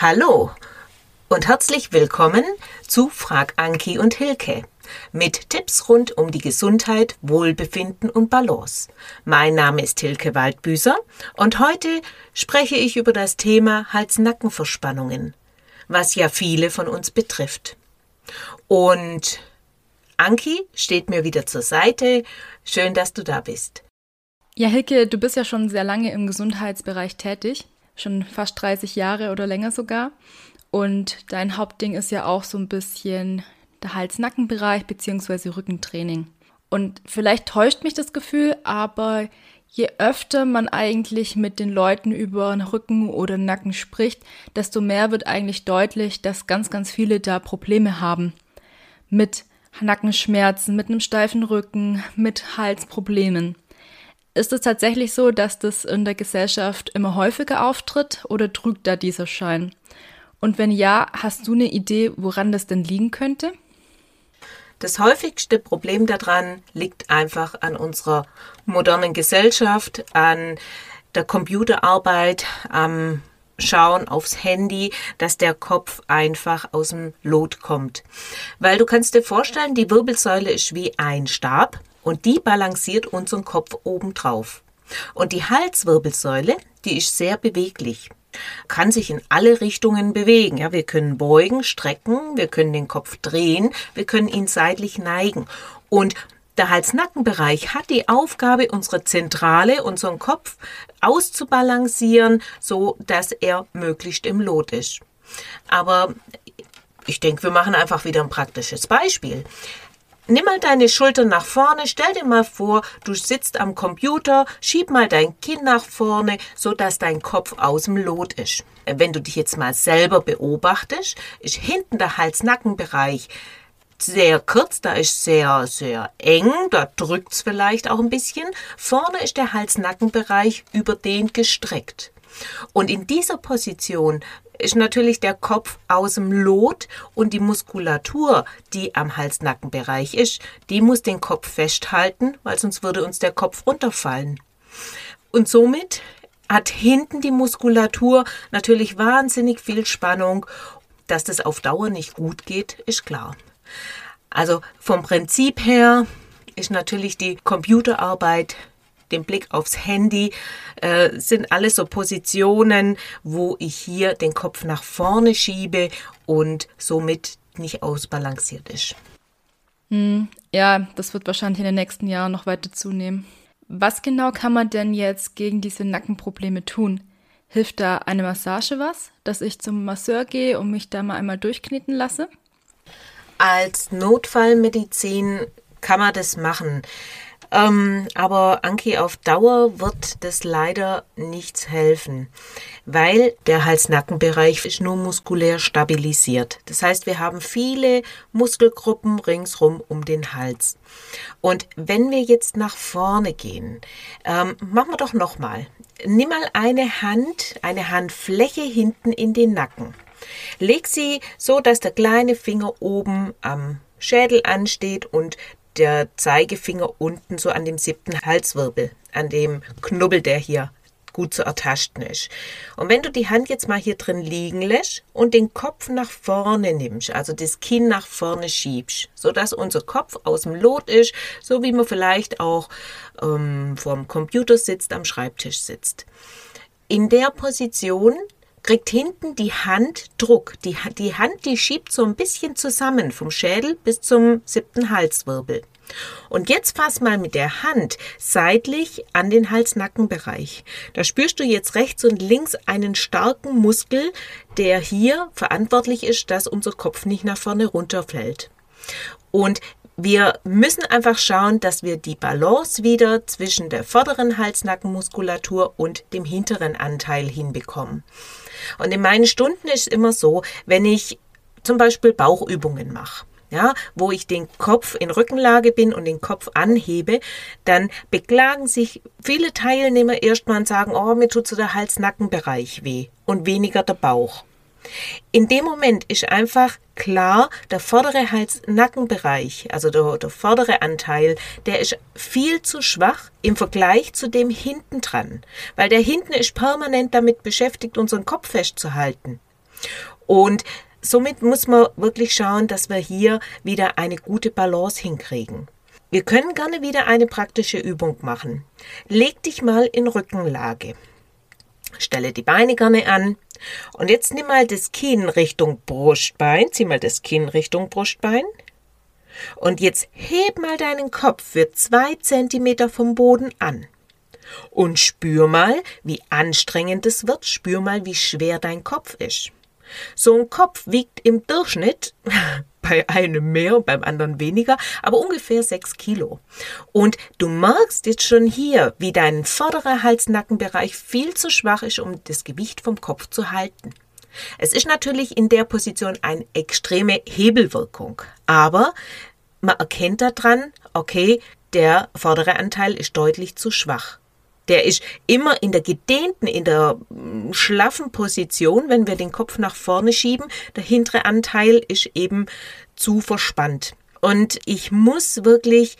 Hallo und herzlich willkommen zu Frag Anki und Hilke mit Tipps rund um die Gesundheit, Wohlbefinden und Balance. Mein Name ist Hilke Waldbüßer und heute spreche ich über das Thema Hals-Nacken-Verspannungen, was ja viele von uns betrifft. Und Anki steht mir wieder zur Seite. Schön, dass du da bist. Ja, Hilke, du bist ja schon sehr lange im Gesundheitsbereich tätig schon fast 30 Jahre oder länger sogar. Und dein Hauptding ist ja auch so ein bisschen der Hals-Nacken-Bereich bzw. Rückentraining. Und vielleicht täuscht mich das Gefühl, aber je öfter man eigentlich mit den Leuten über den Rücken oder Nacken spricht, desto mehr wird eigentlich deutlich, dass ganz, ganz viele da Probleme haben. Mit Nackenschmerzen, mit einem steifen Rücken, mit Halsproblemen. Ist es tatsächlich so, dass das in der Gesellschaft immer häufiger auftritt oder trügt da dieser Schein? Und wenn ja, hast du eine Idee, woran das denn liegen könnte? Das häufigste Problem daran liegt einfach an unserer modernen Gesellschaft, an der Computerarbeit, am Schauen aufs Handy, dass der Kopf einfach aus dem Lot kommt. Weil du kannst dir vorstellen, die Wirbelsäule ist wie ein Stab und die balanciert unseren Kopf obendrauf. Und die Halswirbelsäule, die ist sehr beweglich, kann sich in alle Richtungen bewegen. Ja, wir können beugen, strecken, wir können den Kopf drehen, wir können ihn seitlich neigen. Und der Hals-Nacken-Bereich hat die Aufgabe, unsere Zentrale, unseren Kopf auszubalancieren, so dass er möglichst im Lot ist. Aber ich denke, wir machen einfach wieder ein praktisches Beispiel. Nimm mal deine Schultern nach vorne, stell dir mal vor, du sitzt am Computer, schieb mal dein Kinn nach vorne, so dass dein Kopf aus dem Lot ist. Wenn du dich jetzt mal selber beobachtest, ist hinten der Hals-Nacken-Bereich sehr kurz, da ist sehr, sehr eng, da drückt's vielleicht auch ein bisschen. Vorne ist der Hals-Nacken-Bereich überdehnt gestreckt. Und in dieser Position ist natürlich der Kopf aus dem Lot und die Muskulatur, die am Hals-Nacken-Bereich ist, die muss den Kopf festhalten, weil sonst würde uns der Kopf runterfallen. Und somit hat hinten die Muskulatur natürlich wahnsinnig viel Spannung. Dass das auf Dauer nicht gut geht, ist klar. Also vom Prinzip her ist natürlich die Computerarbeit den Blick aufs Handy, äh, sind alles so Positionen, wo ich hier den Kopf nach vorne schiebe und somit nicht ausbalanciert ist. Hm, ja, das wird wahrscheinlich in den nächsten Jahren noch weiter zunehmen. Was genau kann man denn jetzt gegen diese Nackenprobleme tun? Hilft da eine Massage was, dass ich zum Masseur gehe und mich da mal einmal durchkneten lasse? Als Notfallmedizin kann man das machen. Ähm, aber Anki, auf Dauer wird das leider nichts helfen, weil der Hals-Nacken-Bereich ist nur muskulär stabilisiert. Das heißt, wir haben viele Muskelgruppen ringsrum um den Hals. Und wenn wir jetzt nach vorne gehen, ähm, machen wir doch nochmal. Nimm mal eine Hand, eine Handfläche hinten in den Nacken. Leg sie so, dass der kleine Finger oben am Schädel ansteht und der Zeigefinger unten so an dem siebten Halswirbel, an dem Knubbel, der hier gut zu ertasten ist. Und wenn du die Hand jetzt mal hier drin liegen lässt und den Kopf nach vorne nimmst, also das Kinn nach vorne schiebst, sodass unser Kopf aus dem Lot ist, so wie man vielleicht auch ähm, vorm Computer sitzt, am Schreibtisch sitzt. In der Position kriegt hinten die Hand Druck. Die, die Hand, die schiebt so ein bisschen zusammen vom Schädel bis zum siebten Halswirbel. Und jetzt fass mal mit der Hand seitlich an den Hals-Nacken-Bereich. Da spürst du jetzt rechts und links einen starken Muskel, der hier verantwortlich ist, dass unser Kopf nicht nach vorne runterfällt. Und wir müssen einfach schauen, dass wir die Balance wieder zwischen der vorderen Halsnackenmuskulatur und dem hinteren Anteil hinbekommen. Und in meinen Stunden ist es immer so, wenn ich zum Beispiel Bauchübungen mache, ja, wo ich den Kopf in Rückenlage bin und den Kopf anhebe, dann beklagen sich viele Teilnehmer erstmal und sagen, oh, mir tut so der Hals-Nackenbereich weh und weniger der Bauch. In dem Moment ist einfach klar, der vordere Hals-Nackenbereich, also der, der, vordere Anteil, der ist viel zu schwach im Vergleich zu dem hinten dran, weil der hinten ist permanent damit beschäftigt, unseren Kopf festzuhalten. Und somit muss man wirklich schauen, dass wir hier wieder eine gute Balance hinkriegen. Wir können gerne wieder eine praktische Übung machen. Leg dich mal in Rückenlage. Stelle die Beine gerne an. Und jetzt nimm mal das Kinn Richtung Brustbein. Zieh mal das Kinn Richtung Brustbein. Und jetzt heb mal deinen Kopf für zwei Zentimeter vom Boden an. Und spür mal, wie anstrengend es wird. Spür mal, wie schwer dein Kopf ist. So ein Kopf wiegt im Durchschnitt bei einem mehr und beim anderen weniger, aber ungefähr sechs Kilo. Und du merkst jetzt schon hier, wie dein vorderer Hals-Nackenbereich viel zu schwach ist, um das Gewicht vom Kopf zu halten. Es ist natürlich in der Position eine extreme Hebelwirkung, aber man erkennt daran, okay, der vordere Anteil ist deutlich zu schwach. Der ist immer in der gedehnten, in der mm, schlaffen Position, wenn wir den Kopf nach vorne schieben. Der hintere Anteil ist eben zu verspannt. Und ich muss wirklich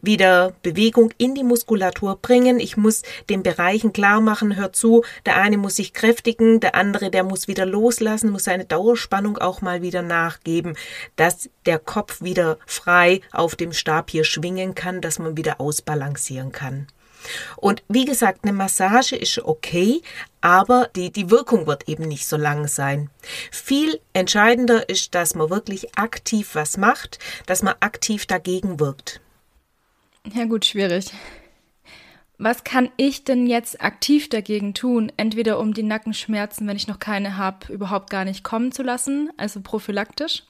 wieder Bewegung in die Muskulatur bringen. Ich muss den Bereichen klar machen, hör zu, der eine muss sich kräftigen, der andere, der muss wieder loslassen, muss seine Dauerspannung auch mal wieder nachgeben, dass der Kopf wieder frei auf dem Stab hier schwingen kann, dass man wieder ausbalancieren kann. Und wie gesagt, eine Massage ist okay, aber die, die Wirkung wird eben nicht so lang sein. Viel entscheidender ist, dass man wirklich aktiv was macht, dass man aktiv dagegen wirkt. Ja gut, schwierig. Was kann ich denn jetzt aktiv dagegen tun? Entweder um die Nackenschmerzen, wenn ich noch keine habe, überhaupt gar nicht kommen zu lassen, also prophylaktisch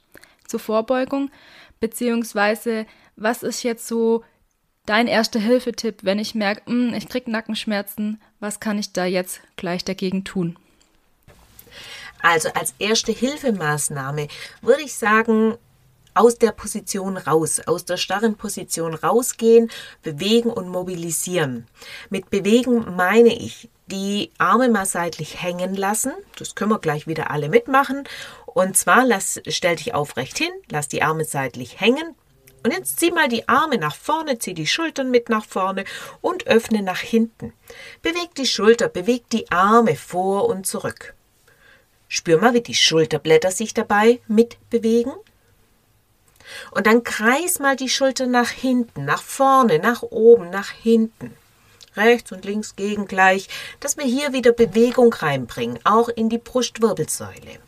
zur Vorbeugung, beziehungsweise was ist jetzt so dein erster Hilfetipp, wenn ich merke, hm, ich kriege Nackenschmerzen, was kann ich da jetzt gleich dagegen tun? Also als erste Hilfemaßnahme würde ich sagen, aus der Position raus, aus der starren Position rausgehen, bewegen und mobilisieren. Mit bewegen meine ich die Arme mal seitlich hängen lassen. Das können wir gleich wieder alle mitmachen. Und zwar lass, stell dich aufrecht hin, lass die Arme seitlich hängen, und jetzt zieh mal die Arme nach vorne, zieh die Schultern mit nach vorne und öffne nach hinten. Beweg die Schulter, beweg die Arme vor und zurück. Spür mal, wie die Schulterblätter sich dabei mitbewegen. Und dann kreis mal die Schulter nach hinten, nach vorne, nach oben, nach hinten. Rechts und links gegengleich, dass wir hier wieder Bewegung reinbringen, auch in die Brustwirbelsäule.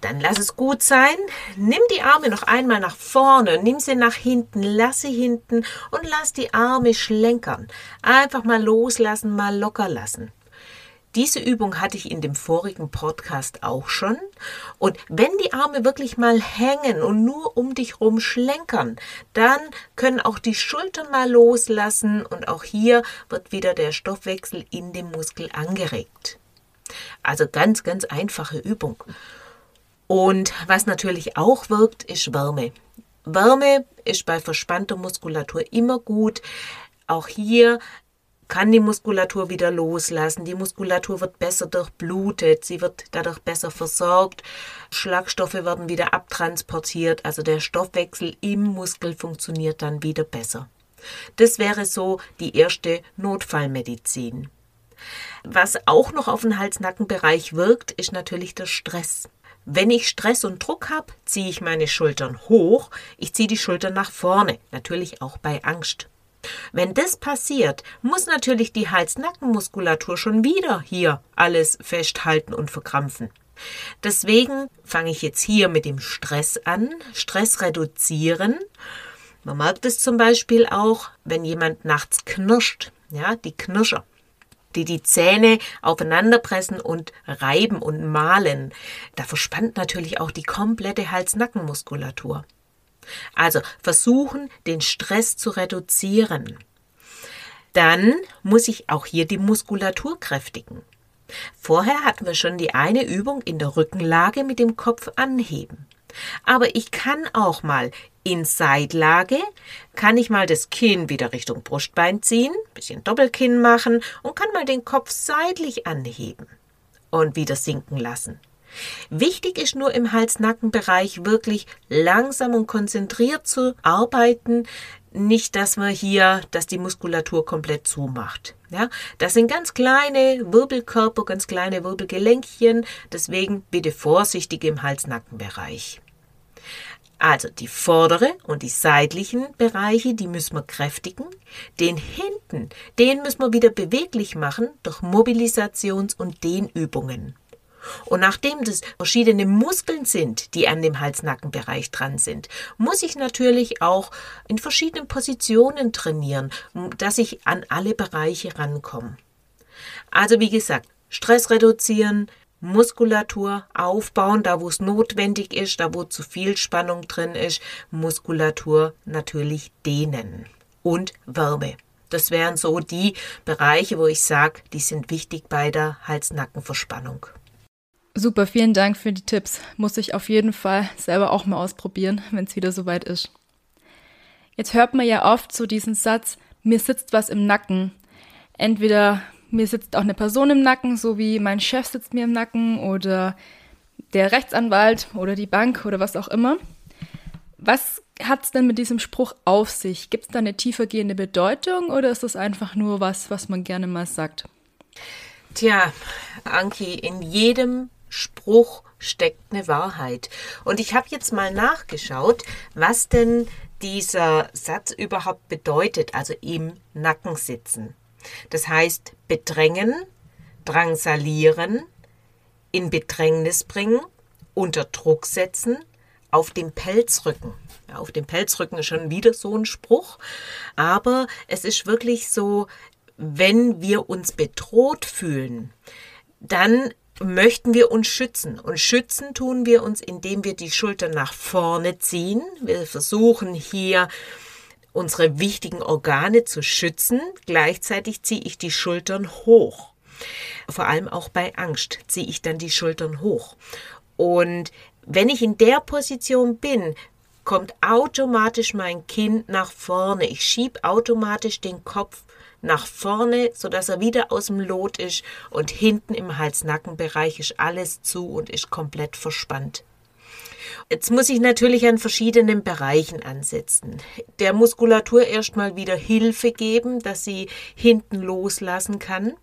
Dann lass es gut sein. Nimm die Arme noch einmal nach vorne, nimm sie nach hinten, lass sie hinten und lass die Arme schlenkern. Einfach mal loslassen, mal locker lassen. Diese Übung hatte ich in dem vorigen Podcast auch schon. Und wenn die Arme wirklich mal hängen und nur um dich rum schlenkern, dann können auch die Schultern mal loslassen und auch hier wird wieder der Stoffwechsel in dem Muskel angeregt. Also ganz, ganz einfache Übung. Und was natürlich auch wirkt, ist Wärme. Wärme ist bei verspannter Muskulatur immer gut. Auch hier kann die Muskulatur wieder loslassen. Die Muskulatur wird besser durchblutet, sie wird dadurch besser versorgt. Schlagstoffe werden wieder abtransportiert, also der Stoffwechsel im Muskel funktioniert dann wieder besser. Das wäre so die erste Notfallmedizin. Was auch noch auf den Hals-Nacken-Bereich wirkt, ist natürlich der Stress. Wenn ich Stress und Druck habe, ziehe ich meine Schultern hoch, ich ziehe die Schultern nach vorne, natürlich auch bei Angst. Wenn das passiert, muss natürlich die Hals-Nacken-Muskulatur schon wieder hier alles festhalten und verkrampfen. Deswegen fange ich jetzt hier mit dem Stress an, Stress reduzieren. Man merkt es zum Beispiel auch, wenn jemand nachts knirscht, ja, die Knirscher die die Zähne aufeinanderpressen und reiben und malen. Da verspannt natürlich auch die komplette Hals-Nacken-Muskulatur. Also versuchen, den Stress zu reduzieren. Dann muss ich auch hier die Muskulatur kräftigen. Vorher hatten wir schon die eine Übung in der Rückenlage mit dem Kopf anheben. Aber ich kann auch mal in Seidlage, kann ich mal das Kinn wieder Richtung Brustbein ziehen, bisschen Doppelkinn machen und kann mal den Kopf seitlich anheben und wieder sinken lassen. Wichtig ist nur im Hals-Nacken-Bereich wirklich langsam und konzentriert zu arbeiten, nicht, dass man hier, dass die Muskulatur komplett zumacht. Ja, das sind ganz kleine Wirbelkörper, ganz kleine Wirbelgelenkchen. Deswegen bitte vorsichtig im Hals-Nacken-Bereich. Also die vordere und die seitlichen Bereiche, die müssen wir kräftigen. Den hinten, den müssen wir wieder beweglich machen durch Mobilisations- und Dehnübungen. Und nachdem das verschiedene Muskeln sind, die an dem Hals-Nacken-Bereich dran sind, muss ich natürlich auch in verschiedenen Positionen trainieren, dass ich an alle Bereiche rankomme. Also wie gesagt, Stress reduzieren, Muskulatur aufbauen, da wo es notwendig ist, da wo zu viel Spannung drin ist, Muskulatur natürlich dehnen und Wärme. Das wären so die Bereiche, wo ich sage, die sind wichtig bei der Hals-Nacken-Verspannung. Super, vielen Dank für die Tipps. Muss ich auf jeden Fall selber auch mal ausprobieren, wenn es wieder soweit ist. Jetzt hört man ja oft so diesen Satz, mir sitzt was im Nacken. Entweder mir sitzt auch eine Person im Nacken, so wie mein Chef sitzt mir im Nacken oder der Rechtsanwalt oder die Bank oder was auch immer. Was hat es denn mit diesem Spruch auf sich? Gibt es da eine tiefergehende Bedeutung oder ist das einfach nur was, was man gerne mal sagt? Tja, Anki, in jedem Spruch steckt eine Wahrheit. Und ich habe jetzt mal nachgeschaut, was denn dieser Satz überhaupt bedeutet, also im Nacken sitzen. Das heißt bedrängen, drangsalieren, in Bedrängnis bringen, unter Druck setzen, auf dem Pelzrücken. Ja, auf dem Pelzrücken ist schon wieder so ein Spruch, aber es ist wirklich so, wenn wir uns bedroht fühlen, dann möchten wir uns schützen. Und schützen tun wir uns, indem wir die Schultern nach vorne ziehen. Wir versuchen hier unsere wichtigen Organe zu schützen. Gleichzeitig ziehe ich die Schultern hoch. Vor allem auch bei Angst ziehe ich dann die Schultern hoch. Und wenn ich in der Position bin, kommt automatisch mein Kinn nach vorne. Ich schiebe automatisch den Kopf nach vorne, sodass er wieder aus dem Lot ist und hinten im Hals-Nacken-Bereich ist alles zu und ist komplett verspannt. Jetzt muss ich natürlich an verschiedenen Bereichen ansetzen. Der Muskulatur erstmal wieder Hilfe geben, dass sie hinten loslassen kann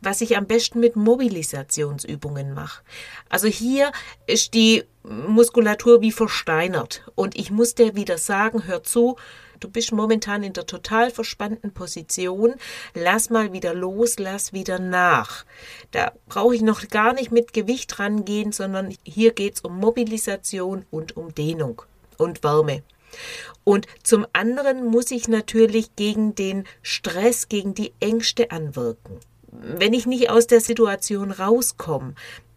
was ich am besten mit Mobilisationsübungen mache. Also hier ist die Muskulatur wie versteinert und ich muss dir wieder sagen, hör zu, du bist momentan in der total verspannten Position, lass mal wieder los, lass wieder nach. Da brauche ich noch gar nicht mit Gewicht rangehen, sondern hier geht es um Mobilisation und um Dehnung und Wärme. Und zum anderen muss ich natürlich gegen den Stress, gegen die Ängste anwirken. Wenn ich nicht aus der Situation rauskomme,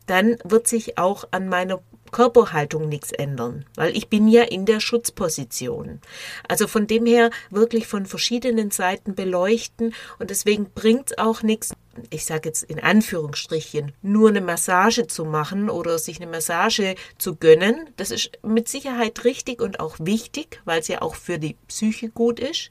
dann wird sich auch an meiner Körperhaltung nichts ändern, weil ich bin ja in der Schutzposition. Also von dem her wirklich von verschiedenen Seiten beleuchten und deswegen bringt es auch nichts, ich sage jetzt in Anführungsstrichen, nur eine Massage zu machen oder sich eine Massage zu gönnen. Das ist mit Sicherheit richtig und auch wichtig, weil es ja auch für die Psyche gut ist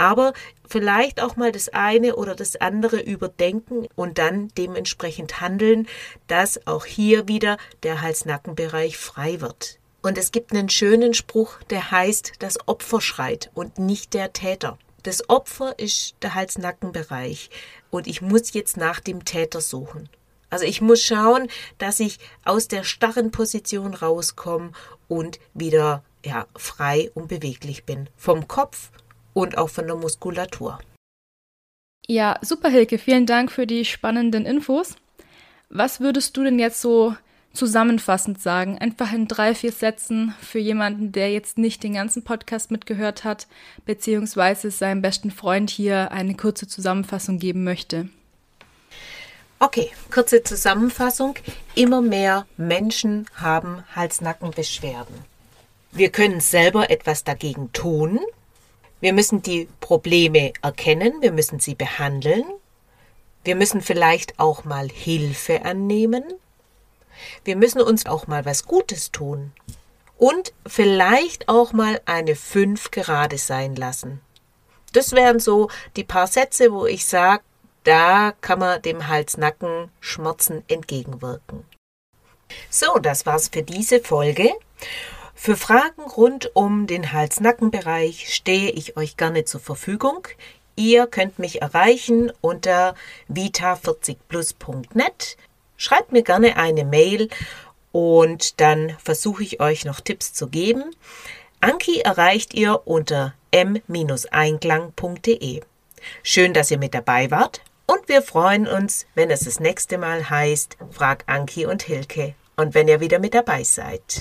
aber vielleicht auch mal das eine oder das andere überdenken und dann dementsprechend handeln, dass auch hier wieder der Hals-Nacken-Bereich frei wird. Und es gibt einen schönen Spruch, der heißt, das Opfer schreit und nicht der Täter. Das Opfer ist der Hals-Nacken-Bereich und ich muss jetzt nach dem Täter suchen. Also ich muss schauen, dass ich aus der starren Position rauskomme und wieder ja, frei und beweglich bin. Vom Kopf und auch von der Muskulatur. Ja, super, Hilke. Vielen Dank für die spannenden Infos. Was würdest du denn jetzt so zusammenfassend sagen? Einfach in drei, vier Sätzen für jemanden, der jetzt nicht den ganzen Podcast mitgehört hat, beziehungsweise seinem besten Freund hier eine kurze Zusammenfassung geben möchte. Okay, kurze Zusammenfassung. Immer mehr Menschen haben Hals-Nacken-Beschwerden. Wir können selber etwas dagegen tun, wir müssen die Probleme erkennen, wir müssen sie behandeln, wir müssen vielleicht auch mal Hilfe annehmen, wir müssen uns auch mal was Gutes tun und vielleicht auch mal eine 5 gerade sein lassen. Das wären so die paar Sätze, wo ich sage, da kann man dem Hals-Nacken-Schmerzen entgegenwirken. So, das war's für diese Folge. Für Fragen rund um den Hals-Nacken-Bereich stehe ich euch gerne zur Verfügung. Ihr könnt mich erreichen unter vita40plus.net. Schreibt mir gerne eine Mail und dann versuche ich euch noch Tipps zu geben. Anki erreicht ihr unter m-einklang.de. Schön, dass ihr mit dabei wart und wir freuen uns, wenn es das nächste Mal heißt Frag Anki und Hilke und wenn ihr wieder mit dabei seid.